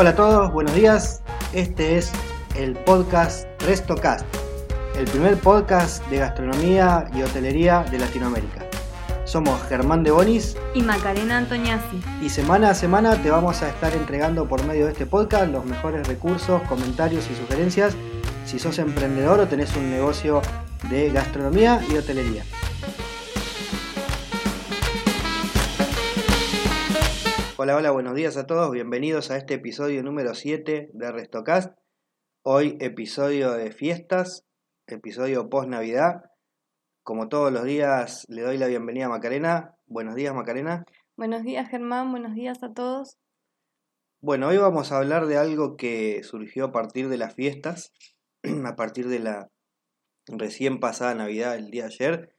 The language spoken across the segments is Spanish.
Hola a todos, buenos días. Este es el podcast RestoCast, el primer podcast de gastronomía y hotelería de Latinoamérica. Somos Germán de Bonis y Macarena Antoniazzi. y semana a semana te vamos a estar entregando por medio de este podcast los mejores recursos, comentarios y sugerencias si sos emprendedor o tenés un negocio de gastronomía y hotelería. Hola, hola, buenos días a todos, bienvenidos a este episodio número 7 de Restocast. Hoy episodio de fiestas, episodio post Navidad. Como todos los días le doy la bienvenida a Macarena. Buenos días Macarena. Buenos días Germán, buenos días a todos. Bueno, hoy vamos a hablar de algo que surgió a partir de las fiestas, a partir de la recién pasada Navidad el día de ayer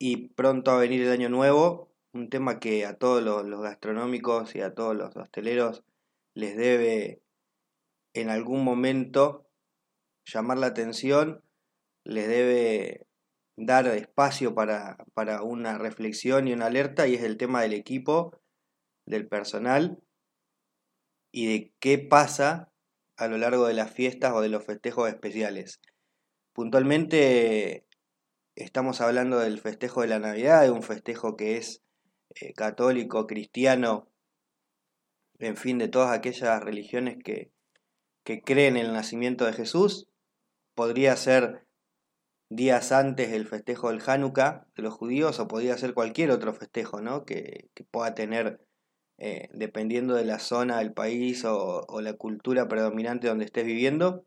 y pronto a venir el año nuevo, un tema que a todos los, gastronómicos y a todos los hosteleros les debe en algún momento llamar la atención, les debe dar espacio para, para una reflexión y una alerta y es el tema del equipo, del personal y de qué pasa a lo largo de las fiestas o de los festejos especiales. Puntualmente estamos hablando del festejo de la Navidad, de un festejo que es eh, católico, cristiano, en fin, de todas aquellas religiones que, que creen en el nacimiento de Jesús. Podría ser días antes del festejo del Hanukkah de los judíos o podría ser cualquier otro festejo ¿no? que, que pueda tener eh, dependiendo de la zona del país o, o, la cultura predominante donde estés viviendo.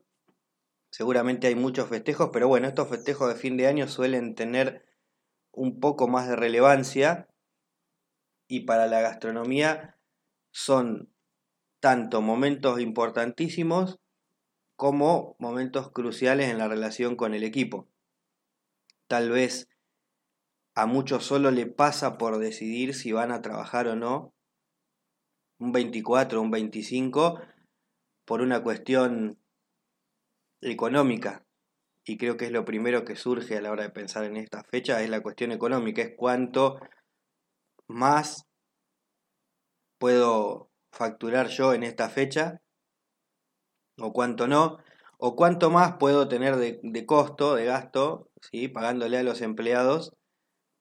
Seguramente hay muchos festejos, pero bueno, estos festejos de fin de año suelen tener un poco más de relevancia y para la gastronomía son tanto momentos importantísimos como momentos cruciales en la relación con el equipo. Tal vez a muchos solo le pasa por decidir si van a trabajar o no un 24 o un 25 por una cuestión económica. Y creo que es lo primero que surge a la hora de pensar en esta fecha, es la cuestión económica, es cuánto más puedo facturar yo en esta fecha o cuánto no, o cuánto más puedo tener de, costo, de gasto, ¿sí? pagándole a los empleados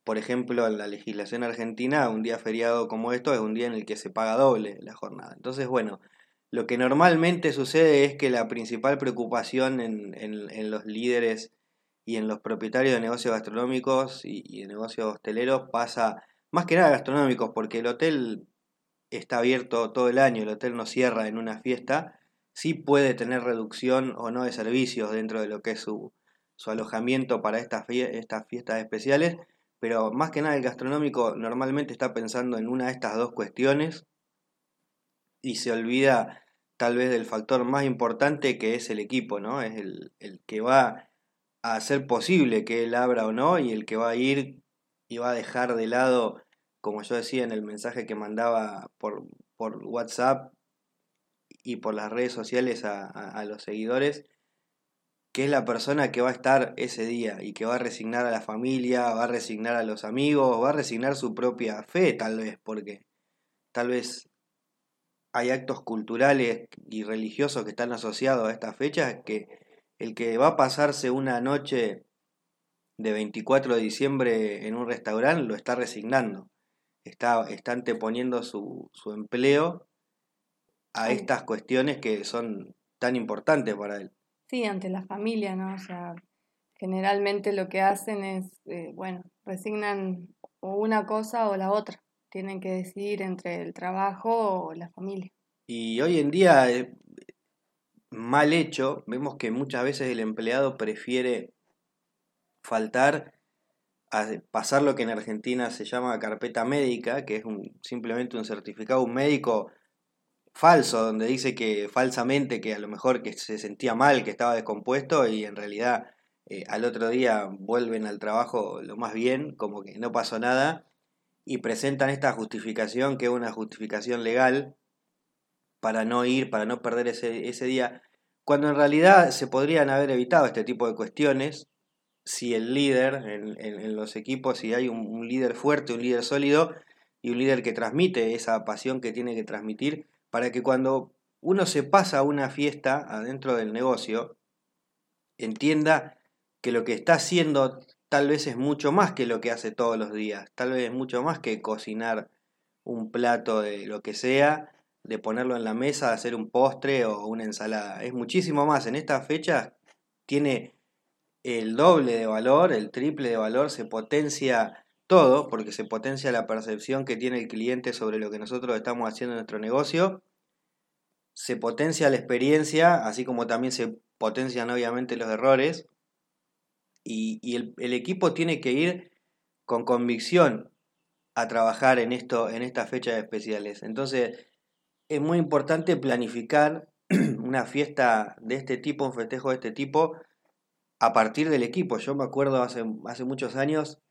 por ejemplo, en la legislación argentina, un día feriado como esto es un día en el que se paga doble la jornada. Entonces, bueno, lo que normalmente sucede es que la principal preocupación en, en, en los líderes y en los propietarios de negocios gastronómicos y, y, de negocios hosteleros pasa más que nada gastronómicos, porque el hotel está abierto todo el año, el hotel no cierra en una fiesta, sí puede tener reducción o no de servicios dentro de lo que es su, alojamiento para estas, estas fiestas especiales, pero más que nada el gastronómico normalmente está pensando en una de estas dos cuestiones y se olvida tal vez del factor más importante que es el equipo, ¿no? Es el, que va a hacer posible que él abra o no y el que va a ir y va a dejar de lado, como yo decía en el mensaje que mandaba por, WhatsApp y por las redes sociales a, a los seguidores, que es la persona que va a estar ese día y que va a resignar a la familia, va a resignar a los amigos, va a resignar su propia fe tal vez, porque tal vez hay actos culturales y religiosos que están asociados a estas fechas que el que va a pasarse una noche de 24 de diciembre en un restaurante lo está resignando, está, está anteponiendo su, su empleo a estas cuestiones que son tan importantes para él. Sí, ante la familia, ¿no? O sea, generalmente lo que hacen es, eh, bueno, resignan o una cosa o la otra. Tienen que decidir entre el trabajo o la familia. Y hoy en día, eh, mal hecho, vemos que muchas veces el empleado prefiere faltar a pasar lo que en Argentina se llama carpeta médica, que es un, simplemente un certificado, un médico falso, donde dice que falsamente que a lo mejor que se sentía mal, que estaba descompuesto y en realidad eh, al otro día vuelven al trabajo lo más bien, como que no pasó nada, y presentan esta justificación que es una justificación legal para no ir, para no perder ese, ese día, cuando en realidad se podrían haber evitado este tipo de cuestiones si el líder en, en, los equipos, si hay un, un líder fuerte, un líder sólido y un líder que transmite esa pasión que tiene que transmitir, para que cuando uno se pasa a una fiesta adentro del negocio, entienda que lo que está haciendo tal vez es mucho más que lo que hace todos los días, tal vez es mucho más que cocinar un plato de lo que sea, de ponerlo en la mesa, de hacer un postre o una ensalada. Es muchísimo más. En esta fecha tiene el doble de valor, el triple de valor, se potencia todo, porque se potencia la percepción que tiene el cliente sobre lo que nosotros estamos haciendo en nuestro negocio, se potencia la experiencia, así como también se potencian obviamente los errores, y, el, el, equipo tiene que ir con convicción a trabajar en, esto, en estas fechas especiales. Entonces, es muy importante planificar una fiesta de este tipo, un festejo de este tipo, a partir del equipo. Yo me acuerdo hace, hace muchos años,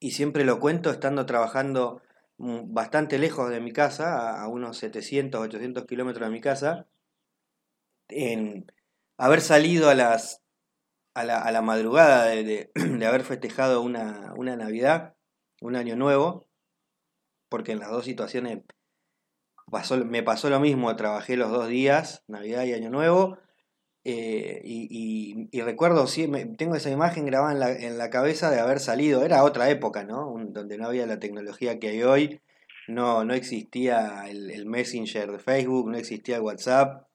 y siempre lo cuento, estando trabajando mm, bastante lejos de mi casa, a unos 700, 800 kilómetros de mi casa, en haber salido a las a la, madrugada de, de, haber festejado una, una Navidad, un año nuevo, porque en las dos situaciones me pasó lo mismo, trabajé los dos días, Navidad y Año Nuevo, eh, y, recuerdo, sí, tengo esa imagen grabada en la, en la, cabeza de haber salido, era otra época, ¿no? donde no había la tecnología que hay hoy, no, no existía el, Messenger de Facebook, no existía el WhatsApp.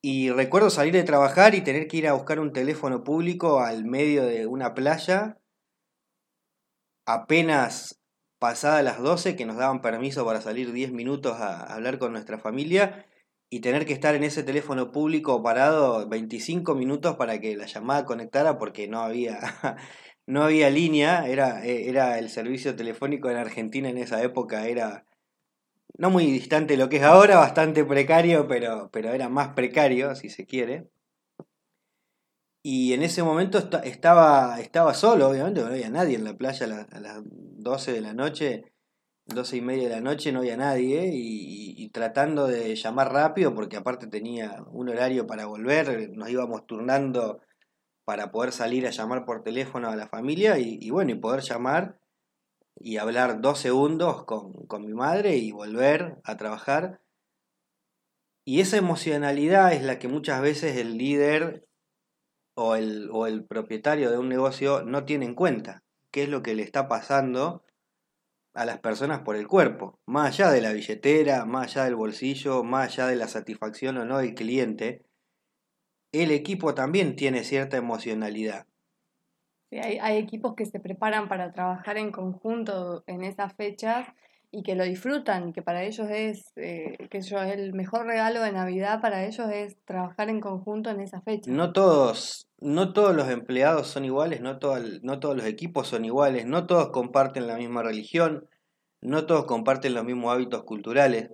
Y recuerdo salir de trabajar y tener que ir a buscar un teléfono público al medio de una playa, apenas pasadas las 12 que nos daban permiso para salir 10 minutos a hablar con nuestra familia y tener que estar en ese teléfono público parado 25 minutos para que la llamada conectara porque no había, no había línea, era, eh, era el servicio telefónico en Argentina en esa época, era no muy distante de lo que es ahora, bastante precario, pero, pero era más precario, si se quiere. Y en ese momento estaba, estaba solo, obviamente, no había nadie en la playa a, las 12 de la noche, 12 y media de la noche, no había nadie, y, tratando de llamar rápido, porque aparte tenía un horario para volver, nos íbamos turnando para poder salir a llamar por teléfono a la familia, y, bueno, y poder llamar y hablar dos segundos con, con mi madre y volver a trabajar. Y esa emocionalidad es la que muchas veces el líder o el, o el propietario de un negocio no tiene en cuenta qué es lo que le está pasando a las personas por el cuerpo, más allá de la billetera, más allá del bolsillo, más allá de la satisfacción o no del cliente, el equipo también tiene cierta emocionalidad. hay, hay, equipos que se preparan para trabajar en conjunto en esas fechas y que lo disfrutan y que para ellos es, eh, que yo, el mejor regalo de Navidad para ellos es trabajar en conjunto en esa fecha. No todos, no todos los empleados son iguales, no, no todos los equipos son iguales, no todos comparten la misma religión, no todos comparten los mismos hábitos culturales.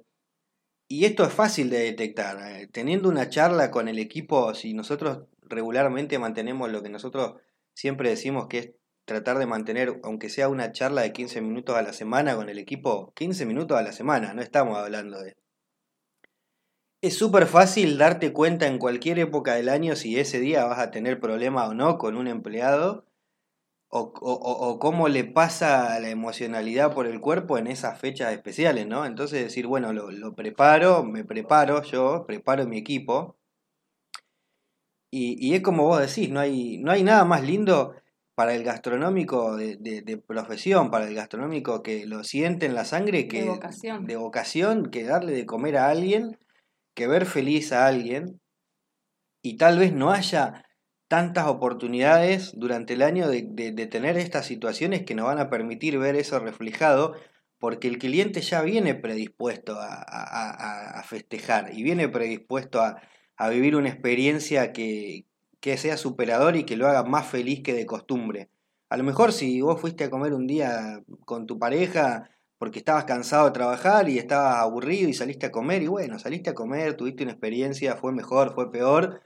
Y esto es fácil de detectar. Eh, teniendo una charla con el equipo, si nosotros regularmente mantenemos lo que nosotros siempre decimos que es tratar de mantener, aunque sea una charla de 15 minutos a la semana con el equipo, 15 minutos a la semana, no estamos hablando de... Es súper fácil darte cuenta en cualquier época del año si ese día vas a tener problema o no con un empleado, o, o, cómo le pasa la emocionalidad por el cuerpo en esas fechas especiales, ¿no? Entonces decir, bueno, lo, preparo, me preparo yo, preparo mi equipo, y, y, es como vos decís, no hay, no hay nada más lindo para el gastronómico de, profesión, para el gastronómico que lo siente en la sangre, que, de vocación. de vocación, que darle de comer a alguien, que ver feliz a alguien, y tal vez no haya tantas oportunidades durante el año de, tener estas situaciones que nos van a permitir ver eso reflejado, porque el cliente ya viene predispuesto a, festejar y viene predispuesto a, a vivir una experiencia que, que sea superador y que lo haga más feliz que de costumbre. A lo mejor si vos fuiste a comer un día con tu pareja porque estabas cansado de trabajar y estabas aburrido y saliste a comer y bueno, saliste a comer, tuviste una experiencia, fue mejor, fue peor,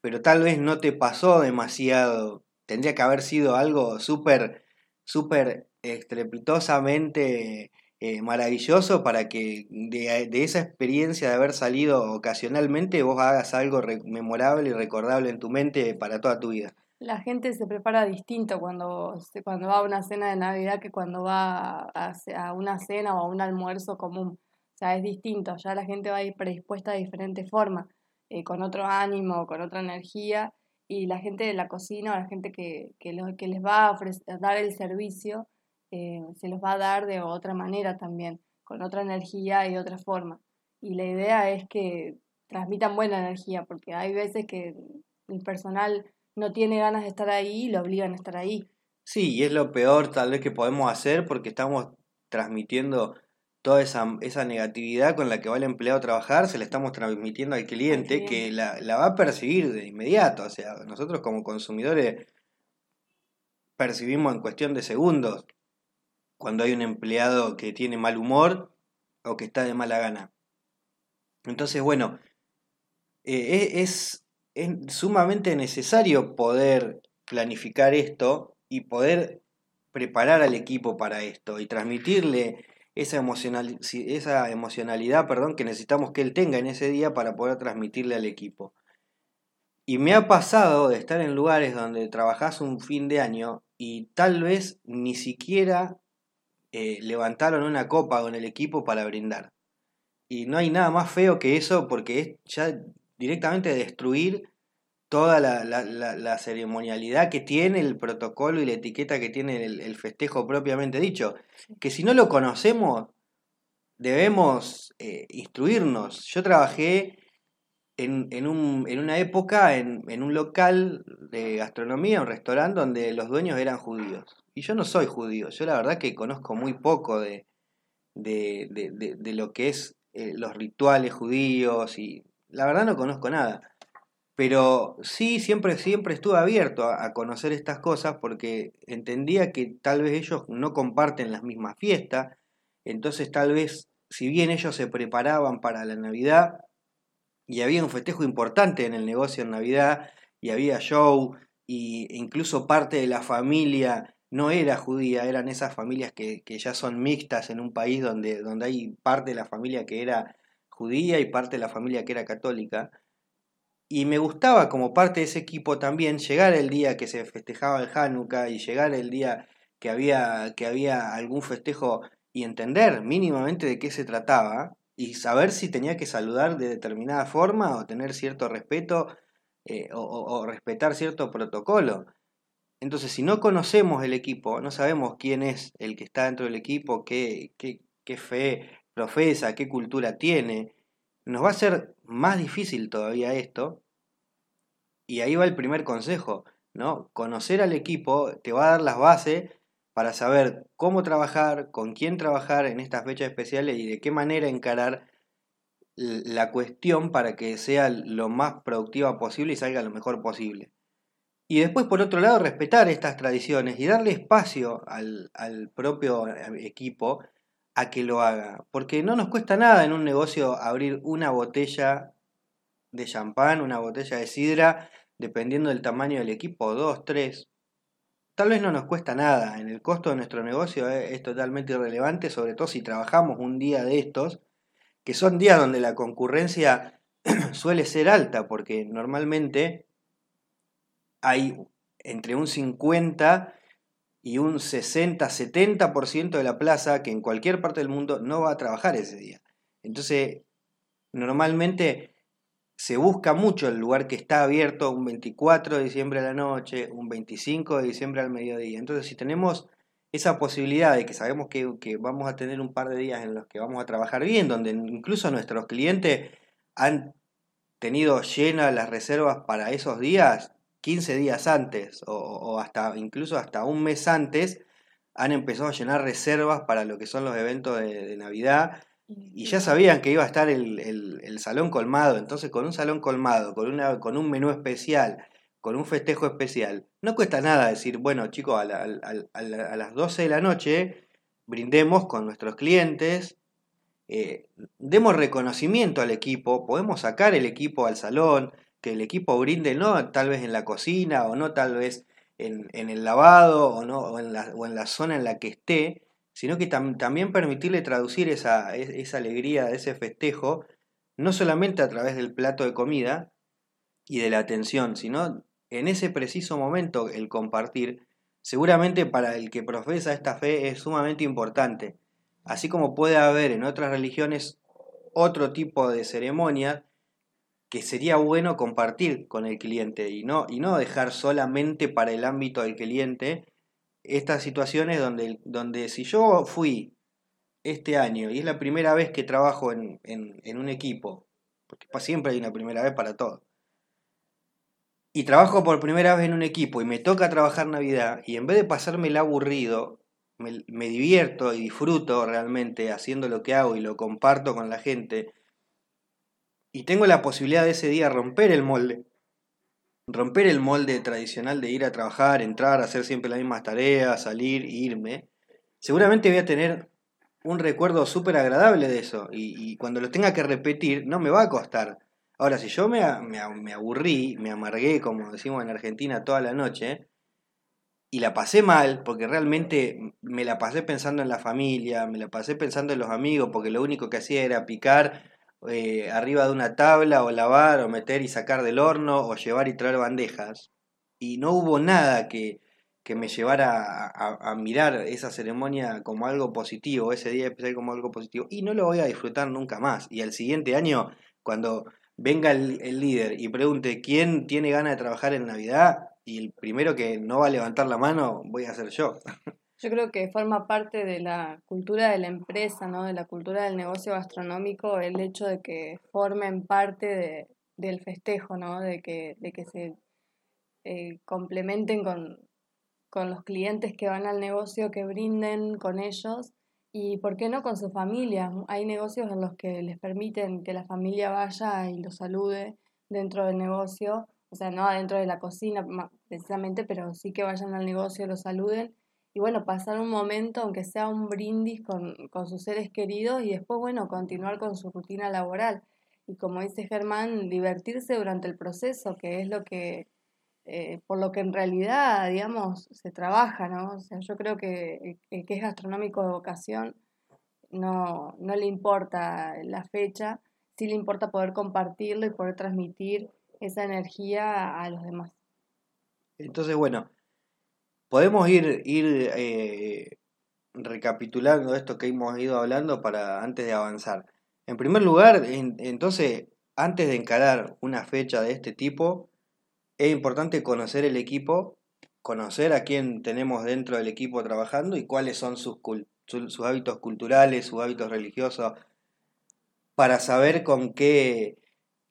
pero tal vez no te pasó demasiado. Tendría que haber sido algo súper, súper estrepitosamente eh, maravilloso para que de, esa experiencia de haber salido ocasionalmente vos hagas algo memorable y recordable en tu mente para toda tu vida. La gente se prepara distinto cuando, cuando va a una cena de Navidad que cuando va a, una cena o a un almuerzo común. O sea, es distinto, ya la gente va a ir predispuesta de diferente forma, eh, con otro ánimo, con otra energía, y la gente de la cocina o la gente que, que, que les va a, ofrecer, dar el servicio, eh, se los va a dar de otra manera también, con otra energía y otra forma. Y la idea es que transmitan buena energía, porque hay veces que el personal no tiene ganas de estar ahí y lo obligan a estar ahí. Sí, y es lo peor tal vez que podemos hacer porque estamos transmitiendo toda esa, esa negatividad con la que va el empleado a trabajar, se la estamos transmitiendo al cliente, que la, la, va a percibir de inmediato. O sea, nosotros como consumidores percibimos en cuestión de segundos cuando hay un empleado que tiene mal humor o que está de mala gana. Entonces, bueno, eh, e, es, es sumamente necesario poder planificar esto y poder preparar al equipo para esto y transmitirle esa, emocional, esa emocionalidad perdón, que necesitamos que él tenga en ese día para poder transmitirle al equipo. Y me ha pasado de estar en lugares donde trabajás un fin de año y tal vez ni siquiera eh, levantaron una copa con el equipo para brindar. Y no hay nada más feo que eso porque es ya directamente destruir toda la, ceremonialidad que tiene, el protocolo y la etiqueta que tiene el, festejo propiamente dicho. Que si no lo conocemos, debemos eh, instruirnos. Yo trabajé en, en, un, en una época en, en, un local de gastronomía, un restaurante donde los dueños eran judíos. Y yo no soy judío, yo la verdad que conozco muy poco de, de, de, lo que es eh, los rituales judíos y la verdad no conozco nada. Pero sí, siempre, siempre estuve abierto a, conocer estas cosas porque entendía que tal vez ellos no comparten las mismas fiestas, entonces tal vez, si bien ellos se preparaban para la Navidad y había un festejo importante en el negocio en Navidad y había show y incluso parte de la familia no era judía, eran esas familias que, que ya son mixtas en un país donde, donde hay parte de la familia que era judía y parte de la familia que era católica. Y me gustaba como parte de ese equipo también llegar el día que se festejaba el Hanukkah y llegar el día que había, que había algún festejo y entender mínimamente de qué se trataba y saber si tenía que saludar de determinada forma o tener cierto respeto eh, o, respetar cierto protocolo. Entonces, si no conocemos el equipo, no sabemos quién es el que está dentro del equipo, qué, qué, qué fe profesa, qué cultura tiene, nos va a ser más difícil todavía esto. Y ahí va el primer consejo, ¿no? Conocer al equipo te va a dar las bases para saber cómo trabajar, con quién trabajar en estas fechas especiales y de qué manera encarar la cuestión para que sea lo más productiva posible y salga lo mejor posible. Y después, por otro lado, respetar estas tradiciones y darle espacio al, al propio equipo a que lo haga. Porque no nos cuesta nada en un negocio abrir una botella de champán, una botella de sidra, dependiendo del tamaño del equipo, dos, tres. Tal vez no nos cuesta nada. En el costo de nuestro negocio es, totalmente irrelevante, sobre todo si trabajamos un día de estos, que son días donde la concurrencia suele ser alta, porque normalmente hay entre un 50 y un 60-70% de la plaza que en cualquier parte del mundo no va a trabajar ese día. Entonces, normalmente se busca mucho el lugar que está abierto un 24 de diciembre a la noche, un 25 de diciembre al mediodía. Entonces, si tenemos esa posibilidad de que sabemos que, que, vamos a tener un par de días en los que vamos a trabajar bien, donde incluso nuestros clientes han tenido llenas las reservas para esos días, 15 días antes o, hasta incluso hasta un mes antes han empezado a llenar reservas para lo que son los eventos de, Navidad y ya sabían que iba a estar el, salón colmado, entonces con un salón colmado, con, una, con un menú especial, con un festejo especial, no cuesta nada decir, bueno chicos, a, a, las 12 de la noche brindemos con nuestros clientes, eh, demos reconocimiento al equipo, podemos sacar el equipo al salón, que el equipo brinde, no tal vez en la cocina o no tal vez en, el lavado o, no, o, en la, o en la zona en la que esté, sino que también permitirle traducir esa, esa alegría ese festejo, no solamente a través del plato de comida y de la atención, sino en ese preciso momento el compartir, seguramente para el que profesa esta fe es sumamente importante. Así como puede haber en otras religiones otro tipo de ceremonia que sería bueno compartir con el cliente y no, y no dejar solamente para el ámbito del cliente estas situaciones donde, donde si yo fui este año y es la primera vez que trabajo en, en un equipo, porque siempre hay una primera vez para todo, y trabajo por primera vez en un equipo y me toca trabajar Navidad y en vez de pasarme el aburrido, me, divierto y disfruto realmente haciendo lo que hago y lo comparto con la gente y tengo la posibilidad de ese día romper el molde, romper el molde tradicional de ir a trabajar, entrar, hacer siempre las mismas tareas, salir, irme, seguramente voy a tener un recuerdo súper agradable de eso y, cuando lo tenga que repetir no me va a costar. Ahora, si yo me, me, aburrí, me amargué, como decimos en Argentina, toda la noche, y la pasé mal, porque realmente me la pasé pensando en la familia, me la pasé pensando en los amigos, porque lo único que hacía era picar eh, arriba de una tabla, o lavar, o meter y sacar del horno, o llevar y traer bandejas, y no hubo nada que, que me llevara a, mirar esa ceremonia como algo positivo, ese día especial como algo positivo, y no lo voy a disfrutar nunca más. Y al siguiente año, cuando venga el, líder y pregunte quién tiene ganas de trabajar en Navidad y el primero que no va a levantar la mano voy a ser yo. Yo creo que forma parte de la cultura de la empresa, ¿no? de la cultura del negocio gastronómico, el hecho de que formen parte de, del festejo, ¿no? de, que, de que se eh, complementen con, con los clientes que van al negocio, que brinden con ellos y por qué no con su familia. Hay negocios en los que les permiten que la familia vaya y lo salude dentro del negocio, o sea, no dentro de la cocina precisamente, pero sí que vayan al negocio, lo saluden y bueno, pasar un momento, aunque sea un brindis con, con sus seres queridos y después, bueno, continuar con su rutina laboral. Y como dice Germán, divertirse durante el proceso, que es lo que eh, por lo que en realidad, digamos, se trabaja, ¿no? O sea, yo creo que el que es gastronómico de vocación no, no le importa la fecha, sí le importa poder compartirlo y poder transmitir esa energía a los demás. Entonces, bueno, podemos ir, ir eh, recapitulando esto que hemos ido hablando para antes de avanzar. En primer lugar, entonces, antes de encarar una fecha de este tipo, es importante conocer el equipo, conocer a quién tenemos dentro del equipo trabajando y cuáles son sus, sus hábitos culturales, sus hábitos religiosos, para saber con qué,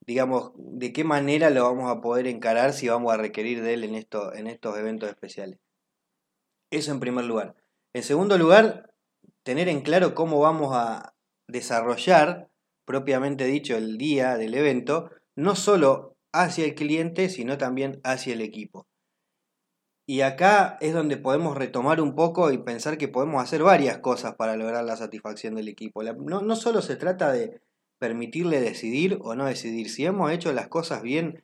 digamos, de qué manera lo vamos a poder encarar si vamos a requerir de él en, esto, en estos eventos especiales. Eso en primer lugar. En segundo lugar, tener en claro cómo vamos a desarrollar, propiamente dicho, el día del evento, no solo hacia el cliente, sino también hacia el equipo. Y acá es donde podemos retomar un poco y pensar que podemos hacer varias cosas para lograr la satisfacción del equipo. No, no solo se trata de permitirle decidir o no decidir. Si hemos hecho las cosas bien,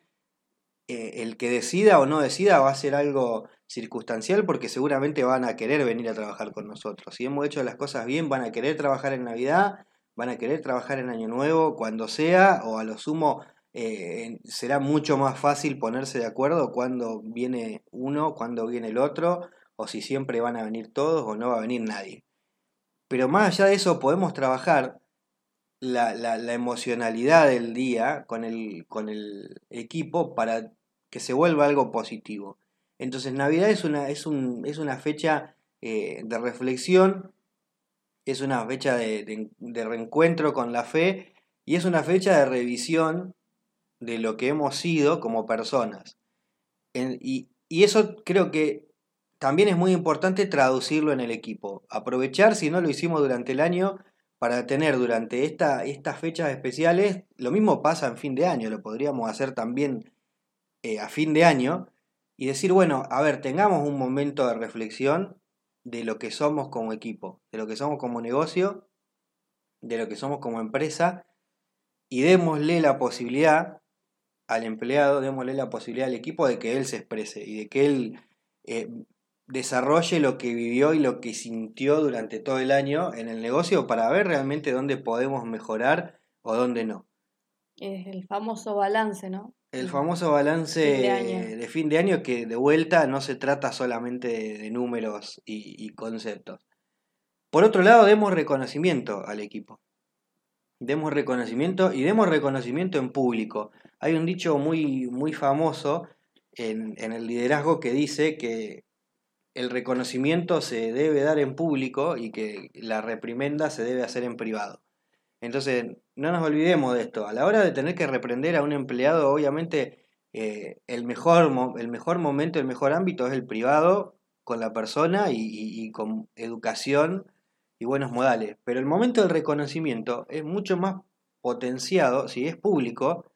eh, el que decida o no decida va a ser algo circunstancial porque seguramente van a querer venir a trabajar con nosotros. Si hemos hecho las cosas bien, van a querer trabajar en Navidad, van a querer trabajar en Año Nuevo, cuando sea, o a lo sumo eh, será mucho más fácil ponerse de acuerdo cuando viene uno, cuando viene el otro, o si siempre van a venir todos o no va a venir nadie. Pero más allá de eso podemos trabajar la, la, emocionalidad del día con el, con el equipo para que se vuelva algo positivo. Entonces Navidad es una, es un, es una fecha eh, de reflexión, es una fecha de, de reencuentro con la fe y es una fecha de revisión de lo que hemos sido como personas. y, eso creo que también es muy importante traducirlo en el equipo. Aprovechar, si no lo hicimos durante el año, para tener durante esta, estas fechas especiales, lo mismo pasa en fin de año, lo podríamos hacer también eh, a fin de año, y decir, bueno, a ver, tengamos un momento de reflexión de lo que somos como equipo, de lo que somos como negocio, de lo que somos como empresa, y démosle la posibilidad al empleado, démosle la posibilidad al equipo de que él se exprese y de que él eh, desarrolle lo que vivió y lo que sintió durante todo el año en el negocio para ver realmente dónde podemos mejorar o dónde no. Es el famoso balance, ¿no? El famoso balance de, fin de año que de vuelta no se trata solamente de, números y, y conceptos. Por otro lado, demos reconocimiento al equipo. Demos reconocimiento y demos reconocimiento en público. Hay un dicho muy, muy famoso en, en el liderazgo que dice que el reconocimiento se debe dar en público y que la reprimenda se debe hacer en privado. Entonces, no nos olvidemos de esto. A la hora de tener que reprender a un empleado, obviamente eh, el, mejor, el mejor momento, el mejor ámbito es el privado con la persona y, con educación y buenos modales. Pero el momento del reconocimiento es mucho más potenciado si es público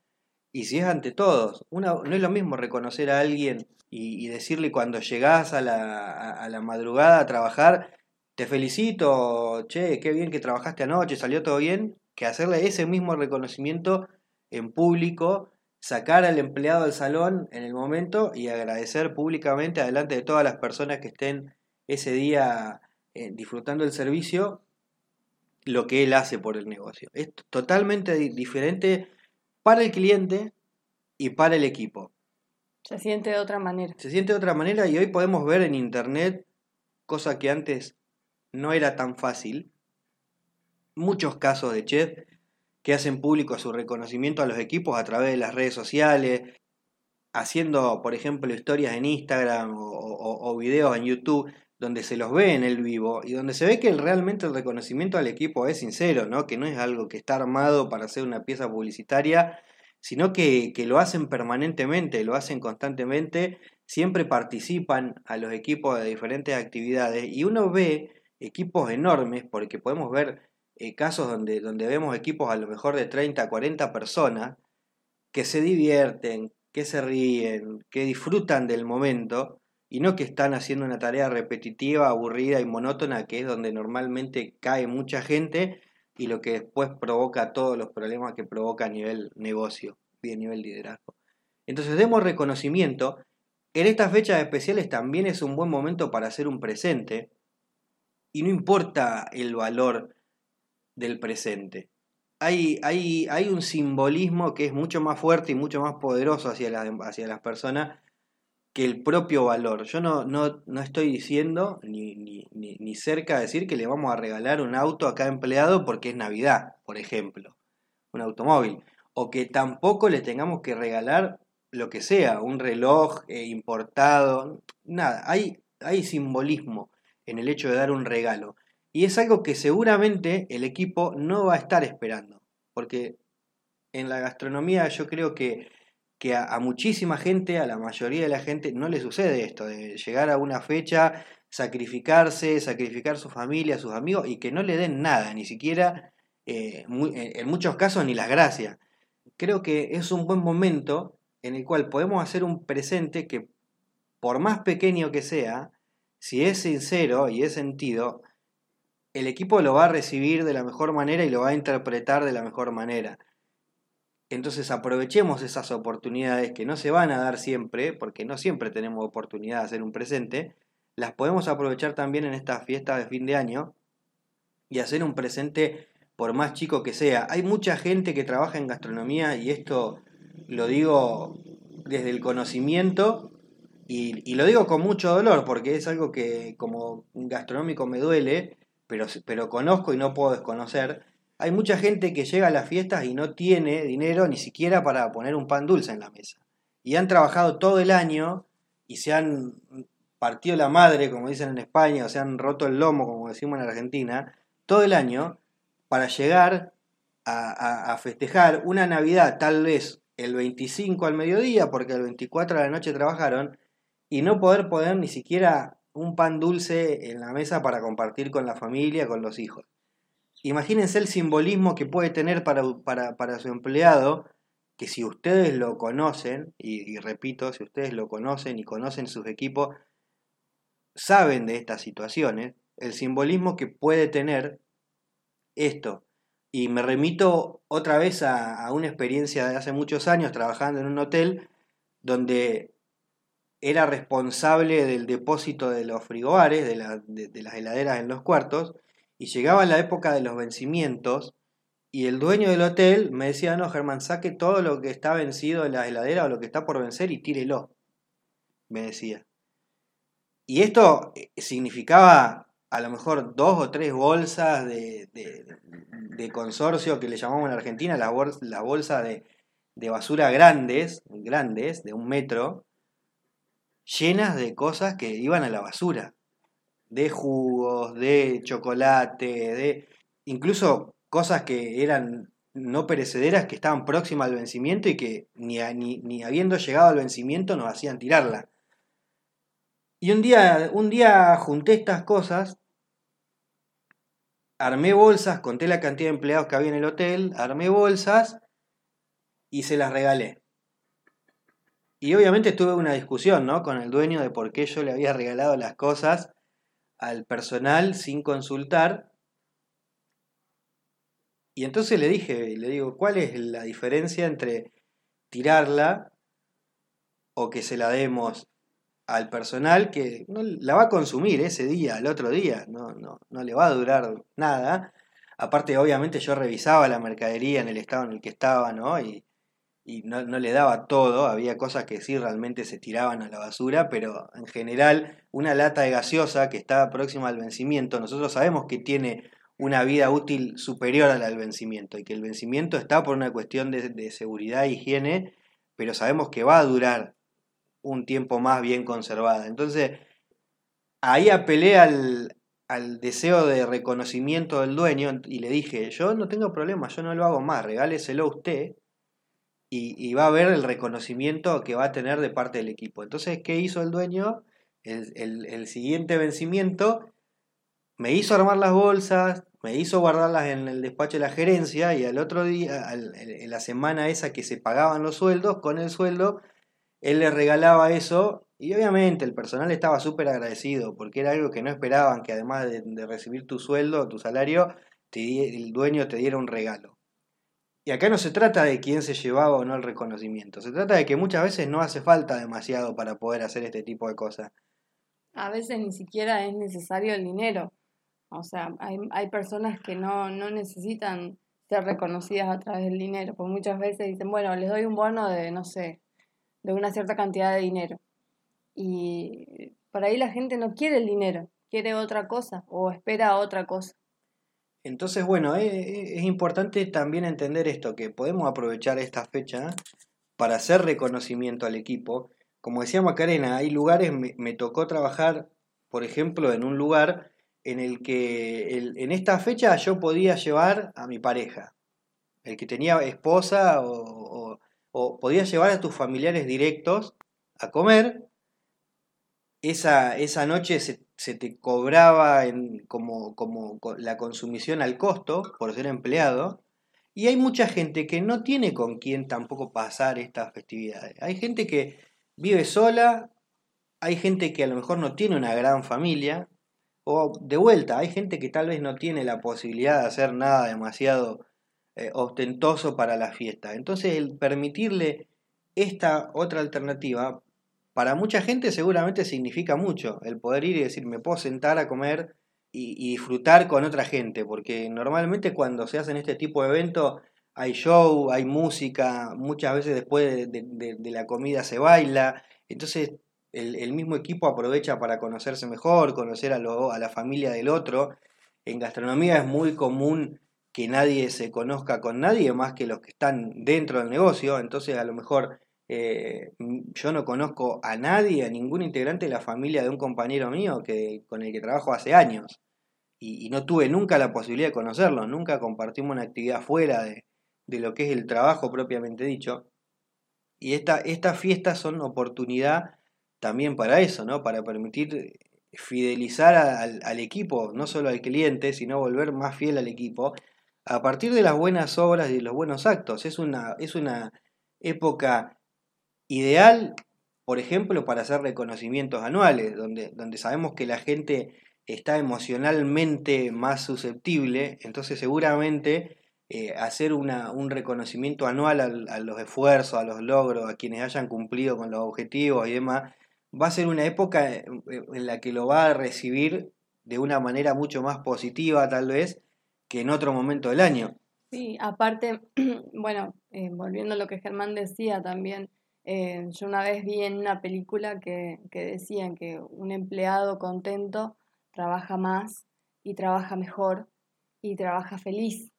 y si es ante todos. no es lo mismo reconocer a alguien y, decirle cuando llegás a la, a la madrugada a trabajar, te felicito, che, qué bien que trabajaste anoche, salió todo bien, que hacerle ese mismo reconocimiento en público, sacar al empleado del salón en el momento y agradecer públicamente adelante de todas las personas que estén ese día eh, disfrutando el servicio lo que él hace por el negocio. Es totalmente diferente para el cliente y para el equipo. Se siente de otra manera. Se siente de otra manera y hoy podemos ver en internet, cosa que antes no era tan fácil, muchos casos de chef que hacen público su reconocimiento a los equipos a través de las redes sociales, haciendo, por ejemplo, historias en Instagram o, videos en YouTube donde se los ve en el vivo y donde se ve que realmente el reconocimiento al equipo es sincero, ¿no? que no es algo que está armado para hacer una pieza publicitaria sino que, lo hacen permanentemente, lo hacen constantemente, siempre participan a los equipos de diferentes actividades y uno ve equipos enormes, porque podemos ver eh, casos donde, donde vemos equipos a lo mejor de 30, 40 personas, que se divierten, que se ríen, que disfrutan del momento y no que están haciendo una tarea repetitiva, aburrida y monótona, que es donde normalmente cae mucha gente y lo que después provoca todos los problemas que provoca a nivel negocio y a nivel liderazgo. Entonces demos reconocimiento. En estas fechas especiales también es un buen momento para hacer un presente y no importa el valor del presente. Hay, hay, hay un simbolismo que es mucho más fuerte y mucho más poderoso hacia, hacia las personas que el propio valor. Yo no, no, no estoy diciendo ni, ni, ni, cerca de decir que le vamos a regalar un auto a cada empleado porque es Navidad, por ejemplo, un automóvil. O que tampoco le tengamos que regalar lo que sea, un reloj eh, importado, nada. Hay, hay simbolismo en el hecho de dar un regalo. Y es algo que seguramente el equipo no va a estar esperando. Porque en la gastronomía yo creo que que a, muchísima gente, a la mayoría de la gente, no le sucede esto, de llegar a una fecha, sacrificarse, sacrificar su familia, sus amigos, y que no le den nada, ni siquiera, eh, en muchos casos, ni las gracias. Creo que es un buen momento en el cual podemos hacer un presente que, por más pequeño que sea, si es sincero y es sentido, el equipo lo va a recibir de la mejor manera y lo va a interpretar de la mejor manera. Entonces aprovechemos esas oportunidades que no se van a dar siempre, porque no siempre tenemos oportunidad de hacer un presente, las podemos aprovechar también en estas fiestas de fin de año y hacer un presente por más chico que sea. Hay mucha gente que trabaja en gastronomía y esto lo digo desde el conocimiento y, lo digo con mucho dolor porque es algo que como gastronómico me duele, pero, pero conozco y no puedo desconocer hay mucha gente que llega a las fiestas y no tiene dinero ni siquiera para poner un pan dulce en la mesa. Y han trabajado todo el año y se han partido la madre, como dicen en España, o se han roto el lomo, como decimos en Argentina, todo el año para llegar a, festejar una Navidad tal vez el 25 al mediodía, porque el 24 a la noche trabajaron, y no poder poner ni siquiera un pan dulce en la mesa para compartir con la familia, con los hijos. Imagínense el simbolismo que puede tener para, su empleado, que si ustedes lo conocen, y, repito, si ustedes lo conocen y conocen sus equipos, saben de estas situaciones, el simbolismo que puede tener esto. Y me remito otra vez a, una experiencia de hace muchos años trabajando en un hotel donde era responsable del depósito de los frigobares, de, de las heladeras en los cuartos, y llegaba la época de los vencimientos y el dueño del hotel me decía, no, Germán, saque todo lo que está vencido de la heladera o lo que está por vencer y tírelo. Me decía. Y esto eh, significaba a lo mejor dos o tres bolsas de, consorcio que le llamamos en Argentina, las la bolsas de, de basura grandes, grandes, de un metro, llenas de cosas que iban a la basura. De jugos, de chocolate, de incluso cosas que eran no perecederas que estaban próximas al vencimiento y que ni, ni, habiendo llegado al vencimiento nos hacían tirarla. Y un día, un día junté estas cosas, armé bolsas, conté la cantidad de empleados que había en el hotel, armé bolsas y se las regalé. Y obviamente tuve una discusión ¿no? con el dueño de por qué yo le había regalado las cosas al personal sin consultar y entonces le dije, le digo, ¿cuál es la diferencia entre tirarla o que se la demos al personal que no, la va a consumir ese día, al otro día, no, no, no le va a durar nada? Aparte, obviamente yo revisaba la mercadería en el estado en el que estaba, ¿no? Y, y no, no, le daba todo, había cosas que sí realmente se tiraban a la basura, pero en general una lata de gaseosa que está próxima al vencimiento, nosotros sabemos que tiene una vida útil superior a la del vencimiento y que el vencimiento está por una cuestión de, seguridad e higiene, pero sabemos que va a durar un tiempo más bien conservada. Entonces, ahí apelé al, al deseo de reconocimiento del dueño y le dije, yo no tengo problema, yo no lo hago más, regáleselo a usted y, va a ver el reconocimiento que va a tener de parte del equipo. Entonces, ¿qué hizo el dueño? el, el siguiente vencimiento me hizo armar las bolsas, me hizo guardarlas en el despacho de la gerencia y al otro día, en la semana esa que se pagaban los sueldos, con el sueldo, él le regalaba eso y obviamente el personal estaba súper agradecido porque era algo que no esperaban, que además de, recibir tu sueldo, tu salario, el dueño te diera un regalo. Y acá no se trata de quién se llevaba o no el reconocimiento, se trata de que muchas veces no hace falta demasiado para poder hacer este tipo de cosas. A veces ni siquiera es necesario el dinero. O sea, hay, hay personas que no, no necesitan ser reconocidas a través del dinero, porque muchas veces dicen, bueno, les doy un bono de, no sé, de una cierta cantidad de dinero. Y por ahí la gente no quiere el dinero, quiere otra cosa o espera otra cosa. Entonces, bueno, es, eh, eh, es importante también entender esto, que podemos aprovechar esta fecha para hacer reconocimiento al equipo. Como decía Macarena, hay lugares, me, tocó trabajar, por ejemplo, en un lugar en el que en esta fecha yo podía llevar a mi pareja, el que tenía esposa o, podía llevar a tus familiares directos a comer. Esa, esa noche se, te cobraba en, como, como la consumición al costo por ser empleado. Y hay mucha gente que no tiene con quién tampoco pasar estas festividades. Hay gente que vive sola, hay gente que a lo mejor no tiene una gran familia, o de vuelta, hay gente que tal vez no tiene la posibilidad de hacer nada demasiado eh, ostentoso para la fiesta. Entonces el permitirle esta otra alternativa, para mucha gente seguramente significa mucho, el poder ir y decir, me puedo sentar a comer y, disfrutar con otra gente, porque normalmente cuando se hacen este tipo de eventos hay show, hay música, muchas veces después de la comida se baila, entonces el, mismo equipo aprovecha para conocerse mejor, conocer a, a la familia del otro. En gastronomía es muy común que nadie se conozca con nadie más que los que están dentro del negocio, entonces a lo mejor eh, yo no conozco a nadie, a ningún integrante de la familia de un compañero mío que, con el que trabajo hace años y, no tuve nunca la posibilidad de conocerlo, nunca compartimos una actividad fuera de, de lo que es el trabajo propiamente dicho. Y esta, estas fiestas son oportunidad también para eso, ¿no? Para permitir fidelizar al, equipo, no solo al cliente, sino volver más fiel al equipo, a partir de las buenas obras y los buenos actos. Es una, es una época ideal, por ejemplo, para hacer reconocimientos anuales, donde, donde sabemos que la gente está emocionalmente más susceptible, entonces seguramente eh, hacer una, un reconocimiento anual a los esfuerzos, a los logros, a quienes hayan cumplido con los objetivos y demás, va a ser una época eh, en la que lo va a recibir de una manera mucho más positiva tal vez que en otro momento del año. Sí, aparte, bueno, eh, volviendo a lo que Germán decía también, eh, yo una vez vi en una película que, que decían que un empleado contento trabaja más y trabaja mejor y trabaja feliz.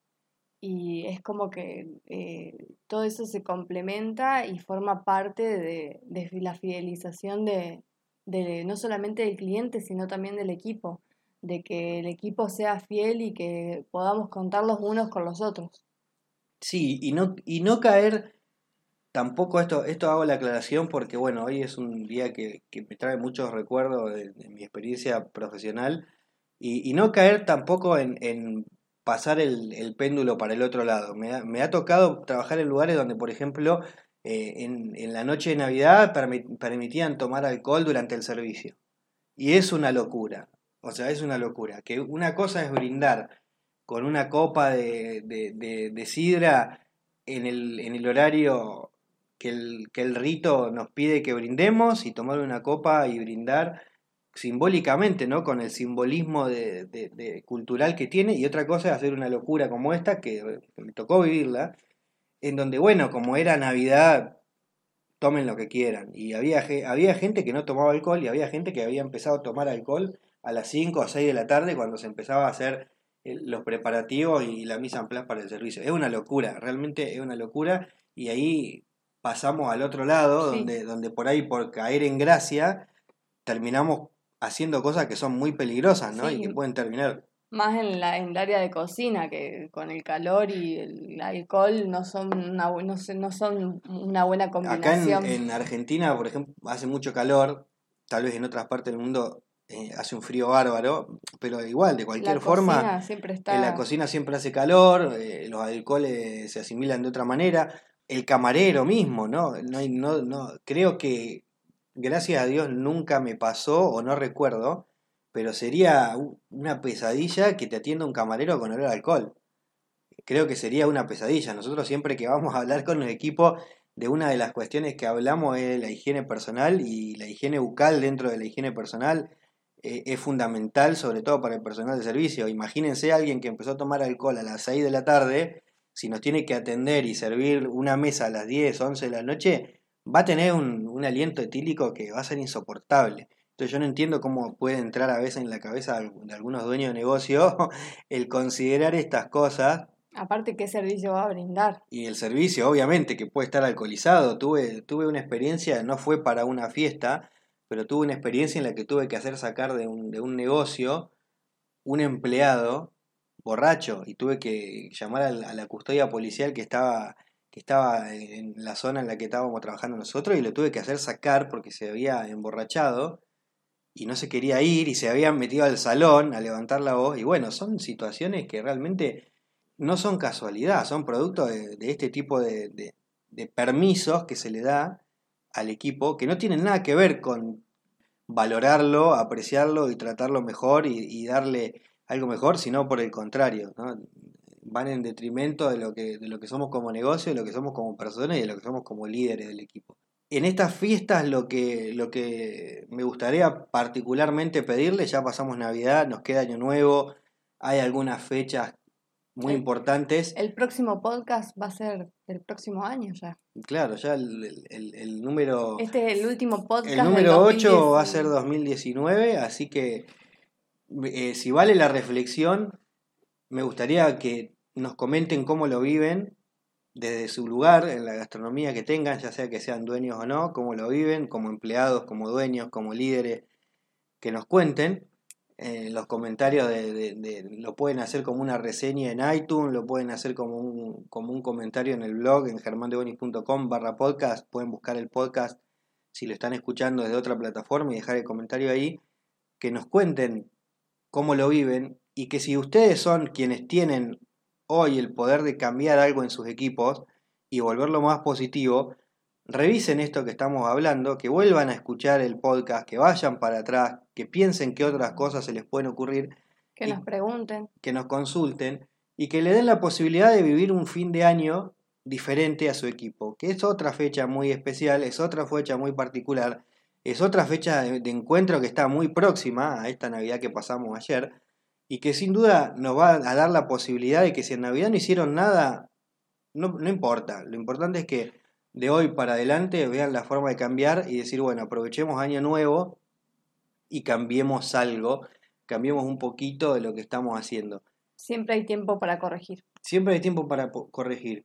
Y es como que eh, todo eso se complementa y forma parte de, la fidelización de, de, no solamente del cliente, sino también del equipo, de que el equipo sea fiel y que podamos contar los unos con los otros. Sí, y no, y no caer tampoco esto, esto hago la aclaración porque bueno, hoy es un día que, me trae muchos recuerdos de, mi experiencia profesional y, no caer tampoco en, pasar el, péndulo para el otro lado. Me ha, tocado trabajar en lugares donde, por ejemplo, eh, en, la noche de Navidad permitían tomar alcohol durante el servicio. Y es una locura. O sea, es una locura. Que una cosa es brindar con una copa de, de, sidra en el, en el horario que el, que el, rito nos pide que brindemos y tomar una copa y brindar simbólicamente, ¿no? Con el simbolismo de, cultural que tiene y otra cosa es hacer una locura como esta que, me tocó vivirla, en donde, bueno, como era Navidad, tomen lo que quieran. Y había, había gente que no tomaba alcohol y había gente que había empezado a tomar alcohol a las 5 o 6 de la tarde cuando se empezaba a hacer los preparativos y la misa en place para el servicio. Es una locura, realmente es una locura. Y ahí pasamos al otro lado, donde, donde por ahí, por caer en gracia, terminamos haciendo cosas que son muy peligrosas, ¿no? Y que pueden terminar. Más en, la, en el área de cocina, que con el calor y el alcohol no son una, no, no son una buena combinación. Acá en Argentina, por ejemplo, hace mucho calor, tal vez en otras partes del mundo eh, hace un frío bárbaro, pero igual, de cualquier forma, siempre está... la cocina siempre hace calor, eh, los alcoholes se asimilan de otra manera, el camarero mismo, ¿no? No, no, no Creo que, gracias a Dios, nunca me pasó o no recuerdo, pero sería una pesadilla que te atienda un camarero con olor a alcohol. Creo que sería una pesadilla. Nosotros siempre que vamos a hablar con el equipo de una de las cuestiones que hablamos es la higiene personal y la higiene bucal dentro de la higiene personal eh, es fundamental, sobre todo para el personal de servicio. Imagínense a alguien que empezó a tomar alcohol a las 6 de la tarde, si nos tiene que atender y servir una mesa a las 10, 11 de la noche, va a tener un, aliento etílico que va a ser insoportable. Entonces yo no entiendo cómo puede entrar a veces en la cabeza de algunos dueños de negocio el considerar estas cosas. Aparte, ¿qué servicio va a brindar? Y el servicio, obviamente, que puede estar alcoholizado. Tuve, tuve una experiencia, no fue para una fiesta, pero tuve una experiencia en la que tuve que hacer sacar de un, de un negocio un empleado borracho y tuve que llamar a la, custodia policial que estaba, que estaba en la zona en la que estábamos trabajando nosotros y lo tuve que hacer sacar porque se había emborrachado y no se quería ir y se había metido al salón a levantar la voz. Y bueno, son situaciones que realmente no son casualidad, son producto de, este tipo de, de permisos que se le da al equipo que no tienen nada que ver con valorarlo, apreciarlo y tratarlo mejor y, darle algo mejor, sino por el contrario, van en detrimento de lo, que, de lo que somos como negocio, de lo que somos como personas y de lo que somos como líderes del equipo. En estas fiestas lo que, lo que me gustaría particularmente pedirle, ya pasamos Navidad, nos queda Año Nuevo, hay algunas fechas muy importantes. El próximo podcast va a ser el próximo año ya. Claro, ya el, número... Este es el último podcast. El número 8 va a ser 2019, así que eh, si vale la reflexión, me gustaría que nos comenten cómo lo viven desde su lugar, en la gastronomía que tengan, ya sea que sean dueños o no, cómo lo viven, como empleados, como dueños, como líderes, que nos cuenten. En los comentarios de, lo pueden hacer como una reseña en iTunes, lo pueden hacer como un, como un comentario en el blog en germandebonis.com barra podcast, pueden buscar el podcast si lo están escuchando desde otra plataforma y dejar el comentario ahí, que nos cuenten cómo lo viven y que si ustedes son quienes tienen hoy el poder de cambiar algo en sus equipos y volverlo más positivo, revisen esto que estamos hablando, que vuelvan a escuchar el podcast, que vayan para atrás, que piensen qué otras cosas se les pueden ocurrir. Que nos pregunten. Que nos consulten y que le den la posibilidad de vivir un fin de año diferente a su equipo, que es otra fecha muy especial, es otra fecha muy particular, es otra fecha de, encuentro que está muy próxima a esta Navidad que pasamos ayer y que sin duda nos va a dar la posibilidad de que si en Navidad no hicieron nada, no, no importa, lo importante es que de hoy para adelante vean la forma de cambiar y decir, bueno, aprovechemos año nuevo y cambiemos algo cambiemos un poquito de lo que estamos haciendo. Siempre hay tiempo para corregir. Siempre hay tiempo para corregir.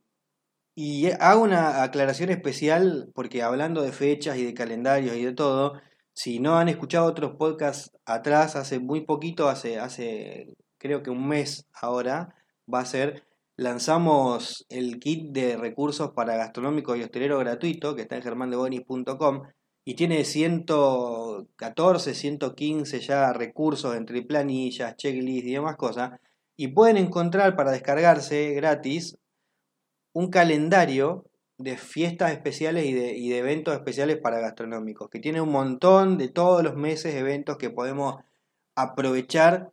Y hago una aclaración especial porque hablando de fechas y de calendarios y de todo, si no han escuchado otros podcasts atrás, hace muy poquito, hace, hace creo que un mes ahora, va a ser, lanzamos el kit de recursos para gastronómico y hostelero gratuito, que está en germandebonis.com, y tiene 114, 115 ya recursos entre planillas, checklists y demás cosas. Y pueden encontrar para descargarse gratis un calendario de fiestas especiales y de, eventos especiales para gastronómicos, que tiene un montón de todos los meses eventos que podemos aprovechar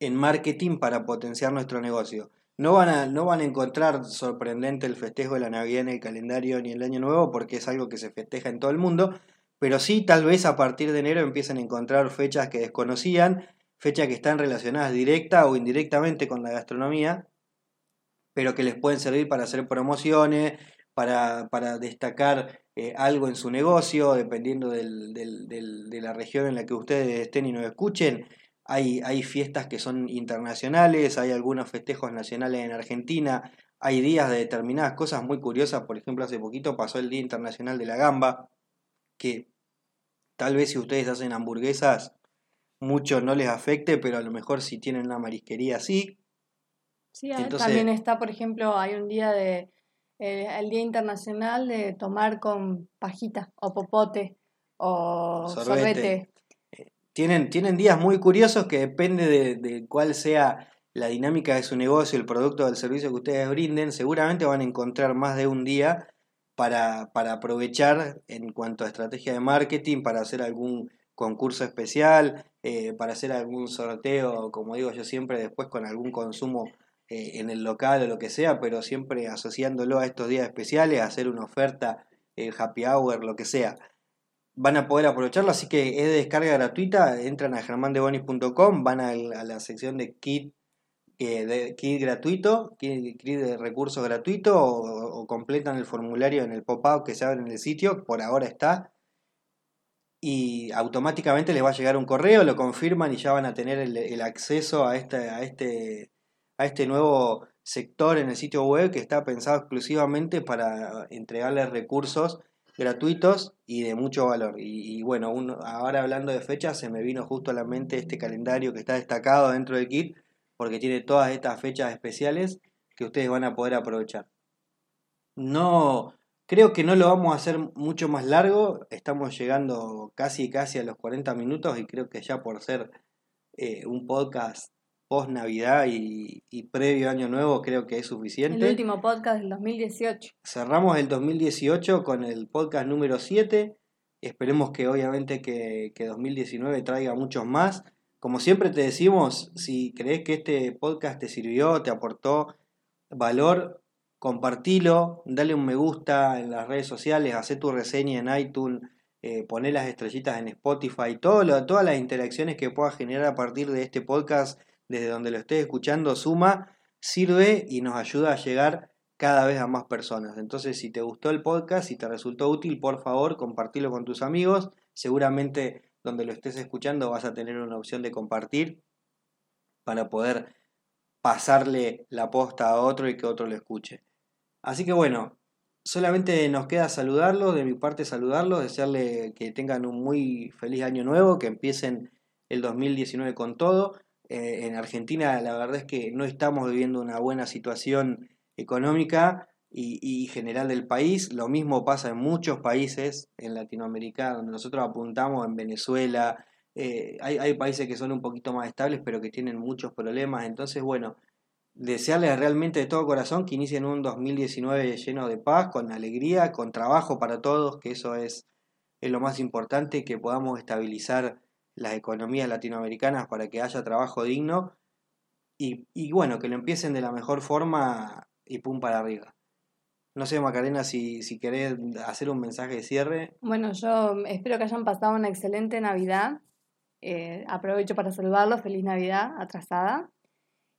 en marketing para potenciar nuestro negocio. No van, a, no van a encontrar sorprendente el festejo de la Navidad en el calendario ni el Año Nuevo porque es algo que se festeja en todo el mundo, pero sí tal vez a partir de enero empiecen a encontrar fechas que desconocían, fechas que están relacionadas directa o indirectamente con la gastronomía pero que les pueden servir para hacer promociones, para, para destacar eh, algo en su negocio, dependiendo de la región en la que ustedes estén y nos escuchen. Hay, hay fiestas que son internacionales, hay algunos festejos nacionales en Argentina, hay días de determinadas cosas muy curiosas, por ejemplo, hace poquito pasó el Día Internacional de la Gamba, que tal vez si ustedes hacen hamburguesas, mucho no les afecte, pero a lo mejor si tienen una marisquería sí, Sí, también está, por ejemplo, hay un día de, eh, el Día Internacional de tomar con pajita o popote o sorbete. Eh, tienen, tienen días muy curiosos que depende de, de cuál sea la dinámica de su negocio, el producto o el servicio que ustedes brinden, seguramente van a encontrar más de un día para, para aprovechar en cuanto a estrategia de marketing, para hacer algún concurso especial, eh, para hacer algún sorteo, como digo yo siempre, después con algún consumo eh, en el local o lo que sea, pero siempre asociándolo a estos días especiales, hacer una oferta, el happy hour, lo que sea. Van a poder aprovecharlo, así que es de descarga gratuita. Entran a germandebonis.com, van a, la sección de kit, eh, kit gratuito, kit, de recursos gratuito, o, completan el formulario en el pop-up que se abre en el sitio, por ahora está. Y automáticamente les va a llegar un correo, lo confirman y ya van a tener el, acceso a este, a este a este nuevo sector en el sitio web que está pensado exclusivamente para entregarles recursos gratuitos y de mucho valor. Y, bueno, ahora hablando de fechas, se me vino justo a la mente este calendario que está destacado dentro del kit, porque tiene todas estas fechas especiales que ustedes van a poder aprovechar. No, creo que no lo vamos a hacer mucho más largo, estamos llegando casi casi a los 40 minutos y creo que ya por ser eh, un podcast post Navidad y, previo Año Nuevo creo que es suficiente. El último podcast del 2018. Cerramos el 2018 con el podcast número 7. Esperemos que obviamente que, que 2019 traiga muchos más. Como siempre te decimos, si crees que este podcast te sirvió, te aportó valor, compartilo, dale un me gusta en las redes sociales, haz tu reseña en iTunes, eh, las estrellitas en Spotify, todo todas las interacciones que puedas generar a partir de este podcast desde donde lo estés escuchando suma, sirve y nos ayuda a llegar cada vez a más personas. Entonces, si te gustó el podcast, si te resultó útil, por favor, compartilo con tus amigos. Seguramente donde lo estés escuchando vas a tener una opción de compartir para poder pasarle la posta a otro y que otro lo escuche. Así que bueno, solamente nos queda saludarlos, de mi parte saludarlos, desearle que tengan un muy feliz año nuevo, que empiecen el 2019 con todo. Eh, en Argentina la verdad es que no estamos viviendo una buena situación económica y, general del país. Lo mismo pasa en muchos países en Latinoamérica, donde nosotros apuntamos en Venezuela. Eh, hay, hay países que son un poquito más estables, pero que tienen muchos problemas. Entonces, bueno, desearles realmente de todo corazón que inicien un 2019 lleno de paz, con alegría, con trabajo para todos, que eso es, es lo más importante, que podamos estabilizar las economías latinoamericanas para que haya trabajo digno y, bueno, que lo empiecen de la mejor forma y pum para arriba. No sé, Macarena, si, si querés hacer un mensaje de cierre. Bueno, yo espero que hayan pasado una excelente Navidad. Eh, aprovecho para saludarlos. Feliz Navidad atrasada.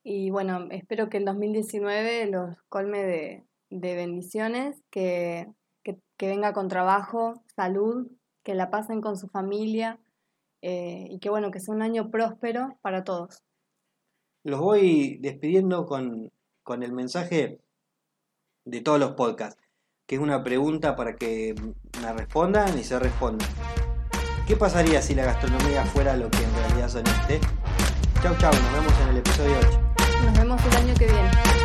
Y bueno, espero que el 2019 los colme de, de bendiciones, que, que venga con trabajo, salud, que la pasen con su familia, eh, y que bueno, que sea un año próspero para todos. Los voy despidiendo con, con el mensaje de todos los podcasts, que es una pregunta para que me respondan y se respondan. ¿Qué pasaría si la gastronomía fuera lo que en realidad son este? Chau chau, nos vemos en el episodio 8. Nos vemos el año que viene.